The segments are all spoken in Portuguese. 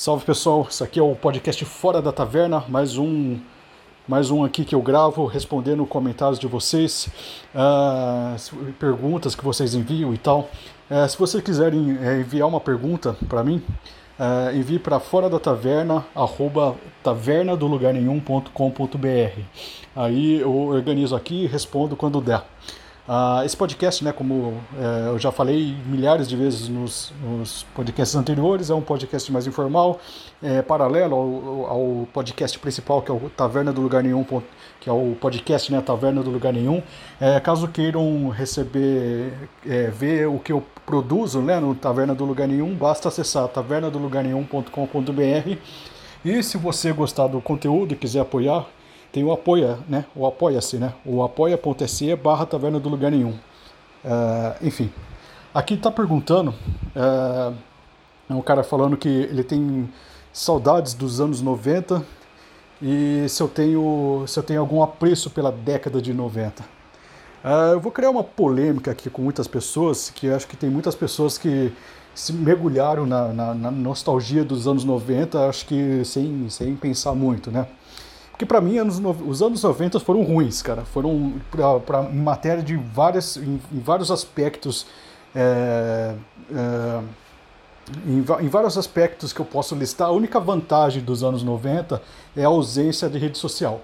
Salve pessoal, isso aqui é o podcast Fora da Taverna, mais um mais um aqui que eu gravo respondendo comentários de vocês, uh, perguntas que vocês enviam e tal. Uh, se vocês quiserem uh, enviar uma pergunta para mim, uh, envie para fora da taverna, arroba. Aí eu organizo aqui e respondo quando der. Uh, esse podcast, né, como é, eu já falei milhares de vezes nos, nos, podcasts anteriores, é um podcast mais informal, é, paralelo ao, ao, podcast principal, que é o Taverna do Lugar Nenhum, que é o podcast né, Taverna do Lugar Nenhum. É, caso queiram receber, é, ver o que eu produzo né, no Taverna do Lugar Nenhum, basta acessar tavernadolugarnenhum.com.br. E se você gostar do conteúdo e quiser apoiar, tem o apoia, né? O apoia-se, né? O apoia.se barra taverna do lugar nenhum. Uh, enfim, aqui está perguntando, uh, é um cara falando que ele tem saudades dos anos 90 e se eu tenho, se eu tenho algum apreço pela década de 90. Uh, ah, eu vou criar uma polêmica aqui com muitas pessoas, que acho que tem muitas pessoas que se mergulharam na, na, na nostalgia dos anos 90, acho que sem, sem pensar muito, né? Porque para mim anos, os anos 90 foram ruins, cara. Foram pra, pra, em matéria de várias, em, em vários aspectos. É, é, em, em, vários aspectos que eu posso listar, a única vantagem dos anos 90 é a ausência de rede social.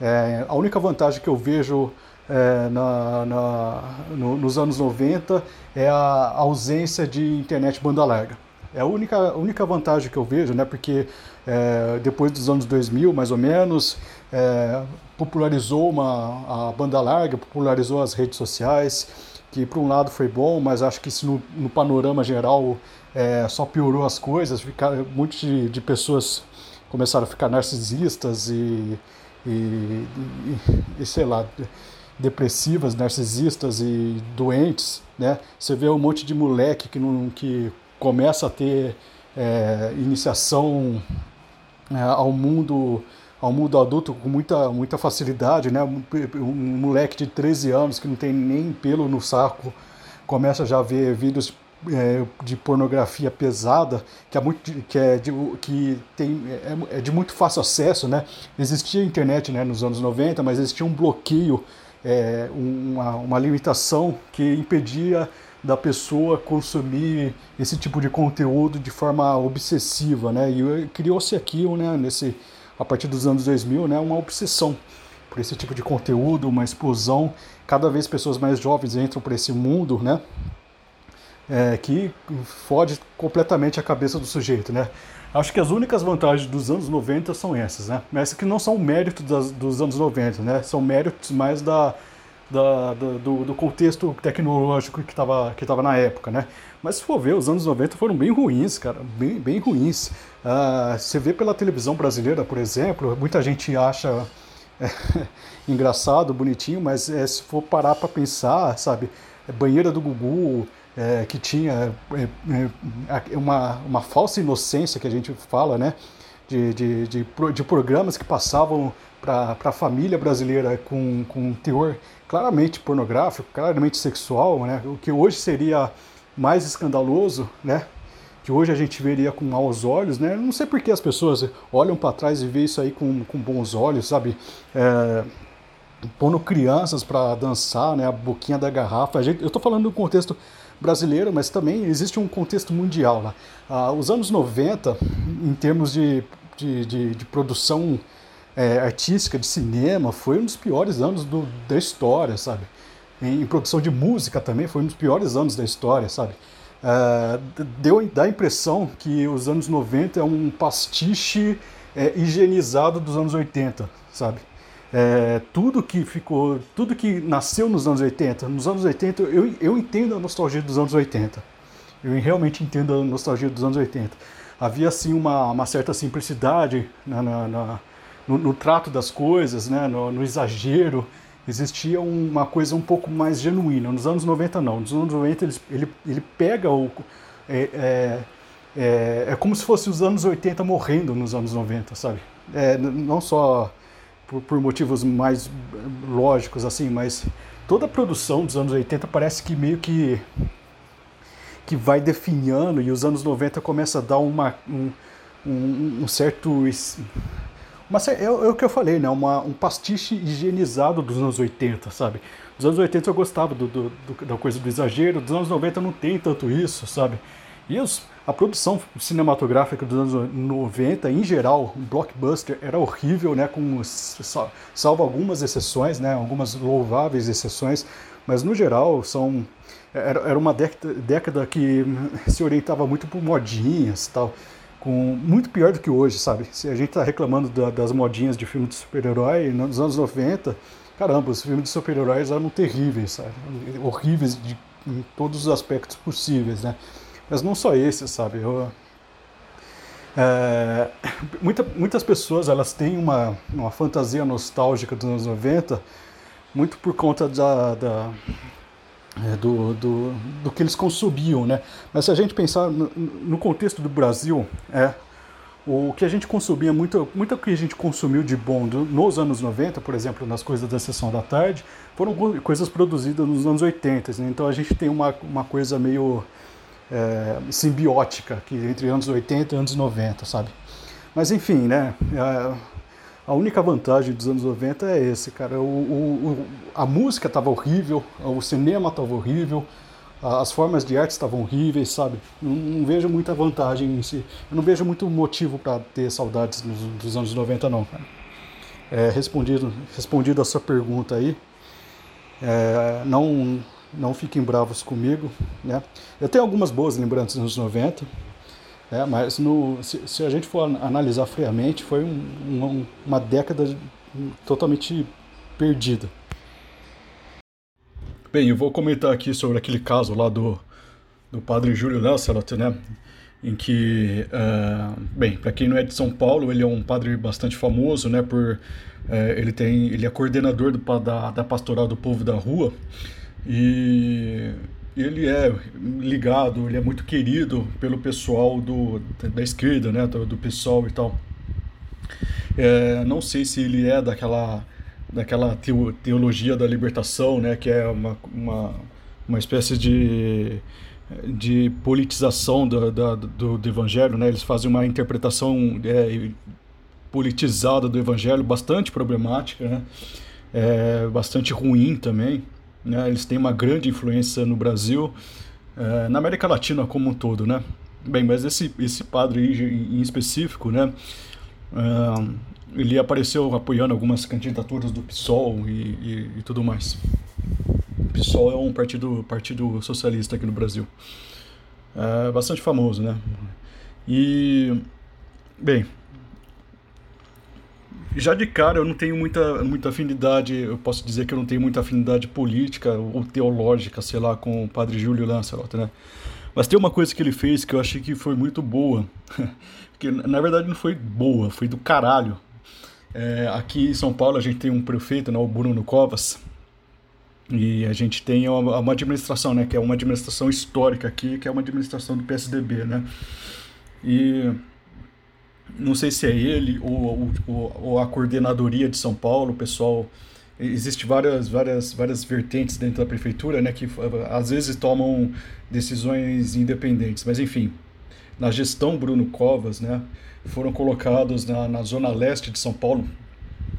É, a única vantagem que eu vejo é, na, na, no, nos anos 90 é a ausência de internet banda larga. É a única, a única vantagem que eu vejo, né? Porque é, depois dos anos 2000, mais ou menos, é, popularizou uma, a banda larga, popularizou as redes sociais, que por um lado foi bom, mas acho que isso no, no panorama geral é, só piorou as coisas. Ficar, muitas de, de, pessoas começaram a ficar narcisistas e, e, e, e sei lá depressivas, narcisistas e doentes, né? Você vê um monte de moleque que não que começa a ter é, iniciação é, ao mundo ao mundo adulto com muita, muita facilidade, né? Um, um, moleque de 13 anos que não tem nem pelo no saco começa já a ver vídeos é, de pornografia pesada, que é, muito, que é, de, que tem, é, é, de muito fácil acesso, né? Existia internet né, nos anos 90, mas existia um bloqueio, é, uma, uma limitação que impedia da pessoa consumir esse tipo de conteúdo de forma obsessiva, né? E criou-se aqui, né, nesse, a partir dos anos 2000, né, uma obsessão por esse tipo de conteúdo, uma explosão. Cada vez pessoas mais jovens entram para esse mundo, né? É, que fode completamente a cabeça do sujeito, né? Acho que as únicas vantagens dos anos 90 são essas, né? Essas que não são méritos das, dos anos 90, né? São méritos mais da, da, do, do, contexto tecnológico que estava que tava na época, né? Mas se for ver, os anos 90 foram bem ruins, cara, bem, bem ruins. Uh, você vê pela televisão brasileira, por exemplo, muita gente acha engraçado, bonitinho, mas é, se for parar para pensar, sabe, banheira do Gugu, é, que tinha é, é, uma, uma falsa inocência que a gente fala, né? De, de, de, de programas que passavam para a família brasileira com, com um teor claramente pornográfico, claramente sexual, né? o que hoje seria mais escandaloso, né? que hoje a gente veria com maus olhos, né? Não sei por que as pessoas olham para trás e veem isso aí com, com bons olhos, sabe? É, pondo crianças para dançar, né? A boquinha da garrafa. Gente, eu estou falando do contexto brasileiro, mas também existe um contexto mundial lá. Ah, os anos 90, em termos de, de, de, de produção é, artística de cinema foi um dos piores anos do, da história, sabe? Em, em, produção de música também foi um dos piores anos da história, sabe? É, deu dá a impressão que os anos 90 é um pastiche é, higienizado dos anos 80, sabe? É, tudo que ficou, tudo que nasceu nos anos 80, nos anos 80 eu, eu entendo a nostalgia dos anos 80. Eu realmente entendo a nostalgia dos anos 80. Havia assim uma, uma certa simplicidade na, na, na no, no trato das coisas, né, no, no, exagero, existia uma coisa um pouco mais genuína. Nos anos 90 não, nos anos 90 ele, ele, ele pega o... É, é, é, é, como se fosse os anos 80 morrendo nos anos 90, sabe? É, não só por, por, motivos mais lógicos assim, mas toda a produção dos anos 80 parece que meio que que vai definhando e os anos 90 começa a dar uma, um, um, um certo. Uma, é, é, o que eu falei, né? Uma, um pastiche higienizado dos anos 80, sabe? Dos anos 80 eu gostava do, do, do, da coisa do exagero, dos anos 90 não tem tanto isso, sabe? E os, a produção cinematográfica dos anos 90, em geral, o blockbuster era horrível, né? Com, salvo algumas exceções, né? Algumas louváveis exceções, mas no geral são era, era uma década, década que se orientava muito por modinhas tal com muito pior do que hoje, sabe? Se a gente tá reclamando da, das modinhas de filme de super-herói nos anos 90, caramba, os filmes de super-heróis eram terríveis, sabe? Horríveis de, em todos os aspectos possíveis, né? Mas não só esse, sabe? Eu, é, muita, muitas pessoas elas têm uma, uma fantasia nostálgica dos anos 90 muito por conta da, da é, do, do, do, que eles consumiam, né? Mas se a gente pensar no, no, contexto do Brasil, é o que a gente consumia, muito, muito que a gente consumiu de bom do, nos anos 90, por exemplo, nas coisas da sessão da tarde, foram coisas produzidas nos anos 80, né? então a gente tem uma, uma coisa meio é, simbiótica que entre anos 80 e anos 90, sabe? Mas enfim, né? É, a única vantagem dos anos 90 é esse, cara. O, o, a música estava horrível, o cinema estava horrível, as formas de arte estavam horríveis, sabe? Não, não, vejo muita vantagem em si. Eu não vejo muito motivo para ter saudades dos anos 90, não, cara. É, respondido, respondido a sua pergunta aí, é, não, não fiquem bravos comigo, né? Eu tenho algumas boas lembranças nos 90, é, mas no, se, se, a gente for analisar friamente, foi um, um, uma década totalmente perdida. Bem, eu vou comentar aqui sobre aquele caso lá do, do padre Júlio Lancelot, né? Em que, uh, bem, para quem não é de São Paulo, ele é um padre bastante famoso, né? Por uh, ele tem, ele é coordenador do, da, da pastoral do povo da rua e ele é ligado, ele é muito querido pelo pessoal do, da esquerda, né, do, do e tal. É, não sei se ele é daquela, daquela teologia da libertação, né, que é uma, uma, uma espécie de, de politização do, do, do evangelho, né, eles fazem uma interpretação é, politizada do evangelho, bastante problemática, né, é, bastante ruim também. Né? Eles têm uma grande influência no Brasil, é, na América Latina como um todo, né? Bem, mas esse, esse padre em específico, né? É, ele apareceu apoiando algumas candidaturas do PSOL e, e, e, tudo mais. O PSOL é um partido, partido socialista aqui no Brasil. É bastante famoso, né? E, bem, já de cara eu não tenho muita, muita afinidade, eu posso dizer que eu não tenho muita afinidade política ou teológica, sei lá, com o padre Júlio Lancelot, né? Mas tem uma coisa que ele fez que eu achei que foi muito boa, que na verdade não foi boa, foi do caralho. É, aqui em São Paulo a gente tem um prefeito, né, o Bruno Covas, e a gente tem uma, uma administração, né, que é uma administração histórica aqui, que é uma administração do PSDB, né? E não sei se é ele ou, ou, ou, a coordenadoria de São Paulo, o pessoal. Existe várias, várias, várias vertentes dentro da prefeitura, né, que às vezes tomam decisões independentes. Mas enfim, na gestão Bruno Covas, né, foram colocados na, na zona leste de São Paulo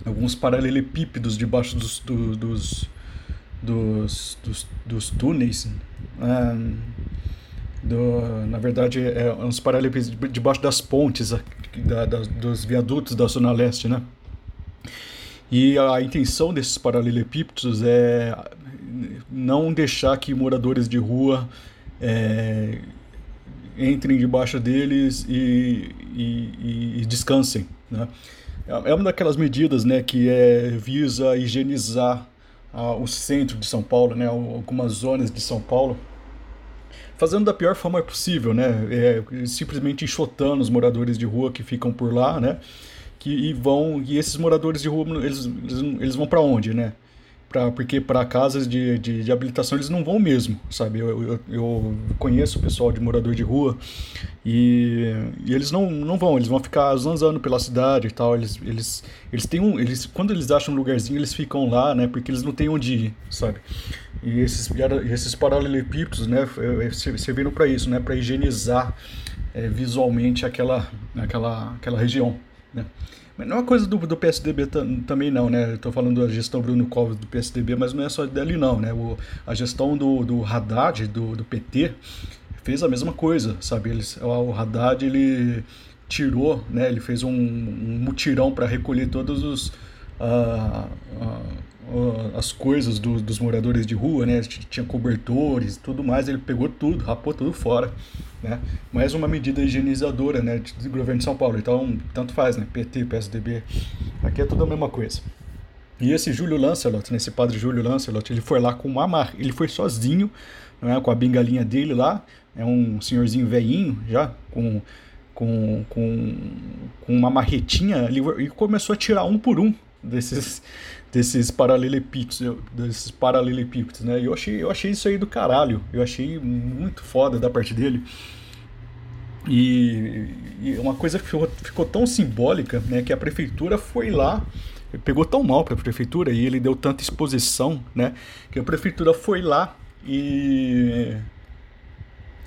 alguns paralelepípedos debaixo dos, do, dos, dos, dos, dos túneis. Um, do, na verdade, é uns paralelepípedos debaixo das pontes da, da, dos viadutos da Zona Leste, né? E a intenção desses paralelepípedos é não deixar que moradores de rua é, entrem debaixo deles e, e, e descansem. Né? É uma daquelas medidas né, que é, visa higienizar o centro de São Paulo, né, algumas zonas de São Paulo, fazendo da pior forma possível, né? É, simplesmente enxotando os moradores de rua que ficam por lá, né? Que, e vão e esses moradores de rua eles, eles, eles vão para onde, né? Pra, porque para casas de, de, de, habilitação eles não vão mesmo, sabe? Eu, eu, eu conheço o pessoal de morador de rua e, e, eles não, não vão, eles vão ficar zanzando pela cidade e tal. Eles, eles, eles têm um. Eles, quando eles acham um lugarzinho, eles ficam lá, né? Porque eles não têm onde ir, sabe? E esses, esses paralelepípedos, né? Serviram para isso, né? Para higienizar é, visualmente aquela, aquela, aquela região. Né? Mas não é coisa do, do PSDB também não, né? Estou falando da gestão Bruno Covas do PSDB, mas não é só dele não, né? O, a gestão do, do Haddad, do, do PT, fez a mesma coisa, sabe? Eles, o Haddad, ele tirou, né? Ele fez um, um mutirão para recolher todos os... Uh, uh, as coisas do, dos moradores de rua, né? Tinha cobertores, tudo mais, ele pegou tudo, rapou tudo fora, né? Mais uma medida higienizadora, né, do governo de São Paulo. Então, tanto faz, né? PT, PSDB, aqui é tudo a mesma coisa. E esse Júlio Lancelot, né, esse padre Júlio Lancelot, ele foi lá com uma mar... ele foi sozinho, né, com a bengalinha dele lá, é um senhorzinho velhinho já, com, com, com, com uma marretinha, e começou a tirar um por um desses, desses paralelepípedos, desses paralelepípedos, né? Eu achei, eu achei isso aí do caralho. Eu achei muito foda da parte dele. E, e uma coisa que ficou, ficou, tão simbólica, né, que a prefeitura foi lá, pegou tão mal para a prefeitura e ele deu tanta exposição, né, que a prefeitura foi lá e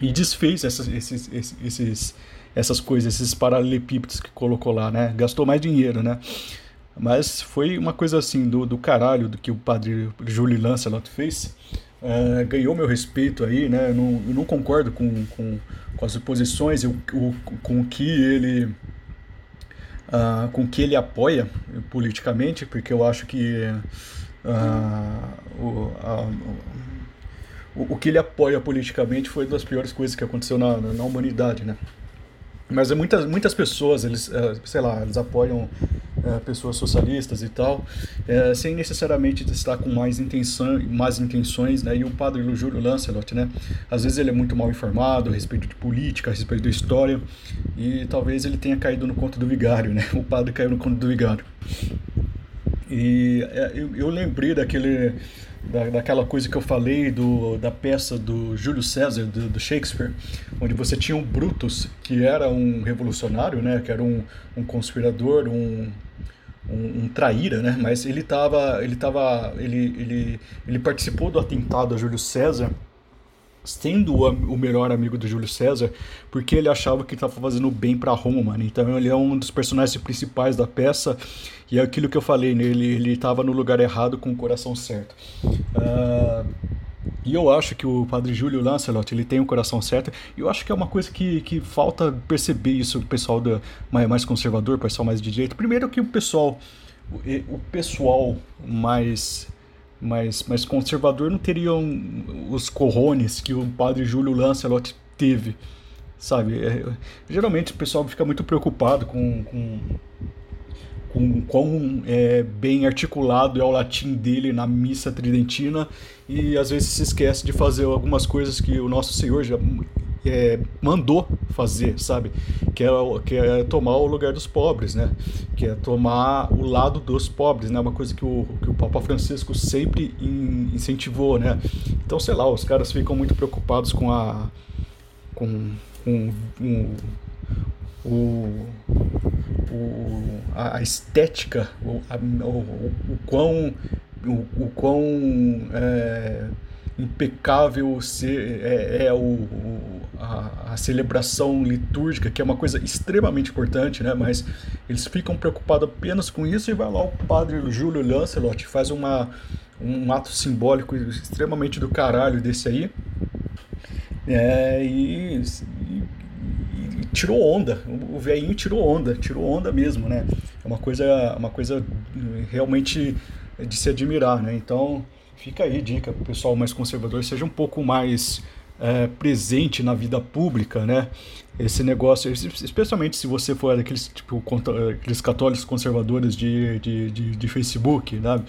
e desfez essas, esses, esses, essas coisas, esses paralelepípedos que colocou lá, né? Gastou mais dinheiro, né? Mas foi uma coisa assim do, do caralho do que o padre Júlio Lancelot fez. Uh, ganhou meu respeito aí, né? Eu não, eu não concordo com, com, com as posições, eu, o, com o que ele. Uh, com que ele apoia politicamente, porque eu acho que uh, o, o, o, que ele apoia politicamente foi uma das piores coisas que aconteceu na, na, na humanidade, né? Mas é muitas, muitas pessoas, eles, sei lá, eles apoiam é, pessoas socialistas e tal, é, sem necessariamente estar com mais, intenção, mais intenções, né? E o padre Júlio Lancelot, né? Às vezes ele é muito mal informado a respeito de política, a respeito da história, e talvez ele tenha caído no conto do vigário, né? O padre caiu no conto do vigário. E é, eu, eu lembrei daquele da, daquela coisa que eu falei do, da peça do Júlio César, do, do, Shakespeare, onde você tinha um Brutus, que era um revolucionário, né, que era um, um conspirador, um, um, um, traíra, né, mas ele estava, ele tava, ele, ele, ele participou do atentado a Júlio César, sendo o, melhor amigo do Júlio César, porque ele achava que estava fazendo bem para Roma, né? então ele é um dos personagens principais da peça e é aquilo que eu falei, né? ele estava no lugar errado com o coração certo. Uh, e eu acho que o padre Júlio Lancelot ele tem o coração certo. E eu acho que é uma coisa que, que falta perceber isso, o pessoal da, mais conservador, o pessoal mais de direita. Primeiro que o pessoal, o pessoal mais mais, mais conservador não teriam os corrones que o padre Júlio Lancelot teve, sabe? É, geralmente o pessoal fica muito preocupado com, com com quão é, bem articulado é o latim dele na missa tridentina e às vezes se esquece de fazer algumas coisas que o nosso Senhor já é, mandou fazer, sabe? Que é, que é tomar o lugar dos pobres, né? Que é tomar o lado dos pobres, né? Uma coisa que o, que o Papa Francisco sempre in, incentivou, né? Então, sei lá, os caras ficam muito preocupados com a... com, com, com o, o, a estética, o, a, o, o, quão, o, o quão é, impecável é, é o, a, a, celebração litúrgica, que é uma coisa extremamente importante, né? mas eles ficam preocupados apenas com isso e vai lá o padre Júlio Lancelot faz uma, um ato simbólico extremamente do caralho desse aí. É, e, e tirou onda. O velhinho tirou onda, tirou onda mesmo, né? É uma coisa, uma coisa realmente de se admirar, né? Então, fica aí dica para o pessoal mais conservador, seja um pouco mais é, presente na vida pública, né? Esse negócio, especialmente se você for aqueles, tipo, aqueles católicos conservadores de, de, de, de Facebook, né?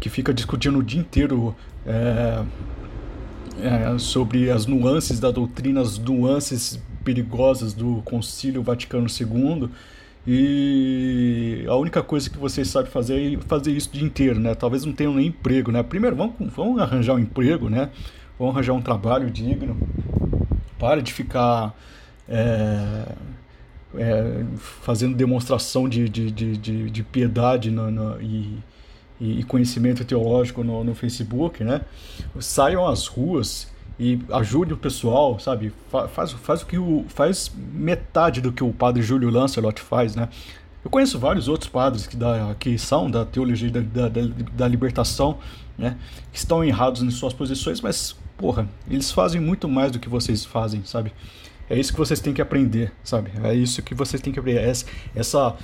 Que fica discutindo o dia inteiro é, é, sobre as nuances da doutrina, as nuances perigosas do Concílio Vaticano II. E a única coisa que vocês sabem fazer é fazer isso o dia inteiro, né? Talvez não tenham nem emprego, né? Primeiro, vão, vão arranjar um emprego, né? Vão arranjar um trabalho digno. Pare de ficar é, é, fazendo demonstração de, de, de, de, de piedade e, e, conhecimento teológico no, no Facebook, né? Saiam às ruas e ajude o pessoal, sabe? Faz, faz o que o faz metade do que o padre Júlio Lancelot faz, né? Eu conheço vários outros padres que, da, que são da teologia da, da, da, libertação, né? Que estão errados em suas posições, mas, porra, eles fazem muito mais do que vocês fazem, sabe? É isso que vocês têm que aprender, sabe? É isso que vocês têm que aprender. Essa, essa,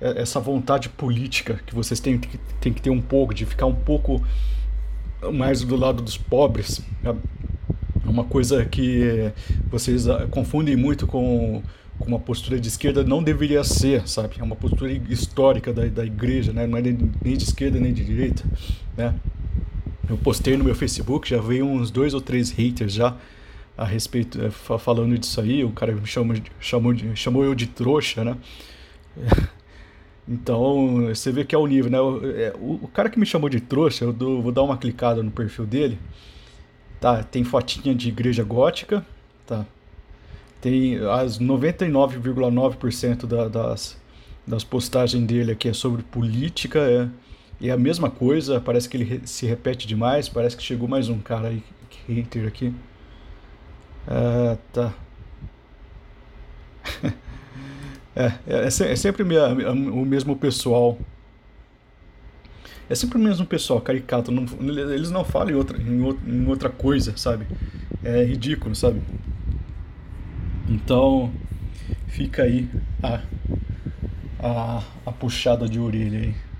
essa vontade política que vocês têm, têm que ter um pouco, de ficar um pouco mais do lado dos pobres. É uma coisa que vocês ah, confundem muito com, com uma postura de esquerda, não deveria ser, sabe? É uma postura histórica da, da igreja, né? não é nem de esquerda nem de direita. Né? Eu postei no meu Facebook, já veio uns dois ou três haters já a respeito, é, falando disso aí, o cara me chamou, chamou, chamou eu de trouxa, né? Então, você vê que é o nível, né? O, é, o, cara que me chamou de trouxa, eu vou dar uma clicada no perfil dele, tá? Tem fotinha de igreja gótica, tá? Tem as 99,9% da, das, das postagens dele aqui é sobre política, é, é a mesma coisa, parece que ele se repete demais, parece que chegou mais um cara aí, hater aqui. Ah, tá. é, é, é, é sempre o mesmo pessoal. É sempre o mesmo pessoal, caricato. Não, eles não falam em, outra, em outra coisa, sabe? É ridículo, sabe? Então, fica aí a, a, a puxada de orelha aí.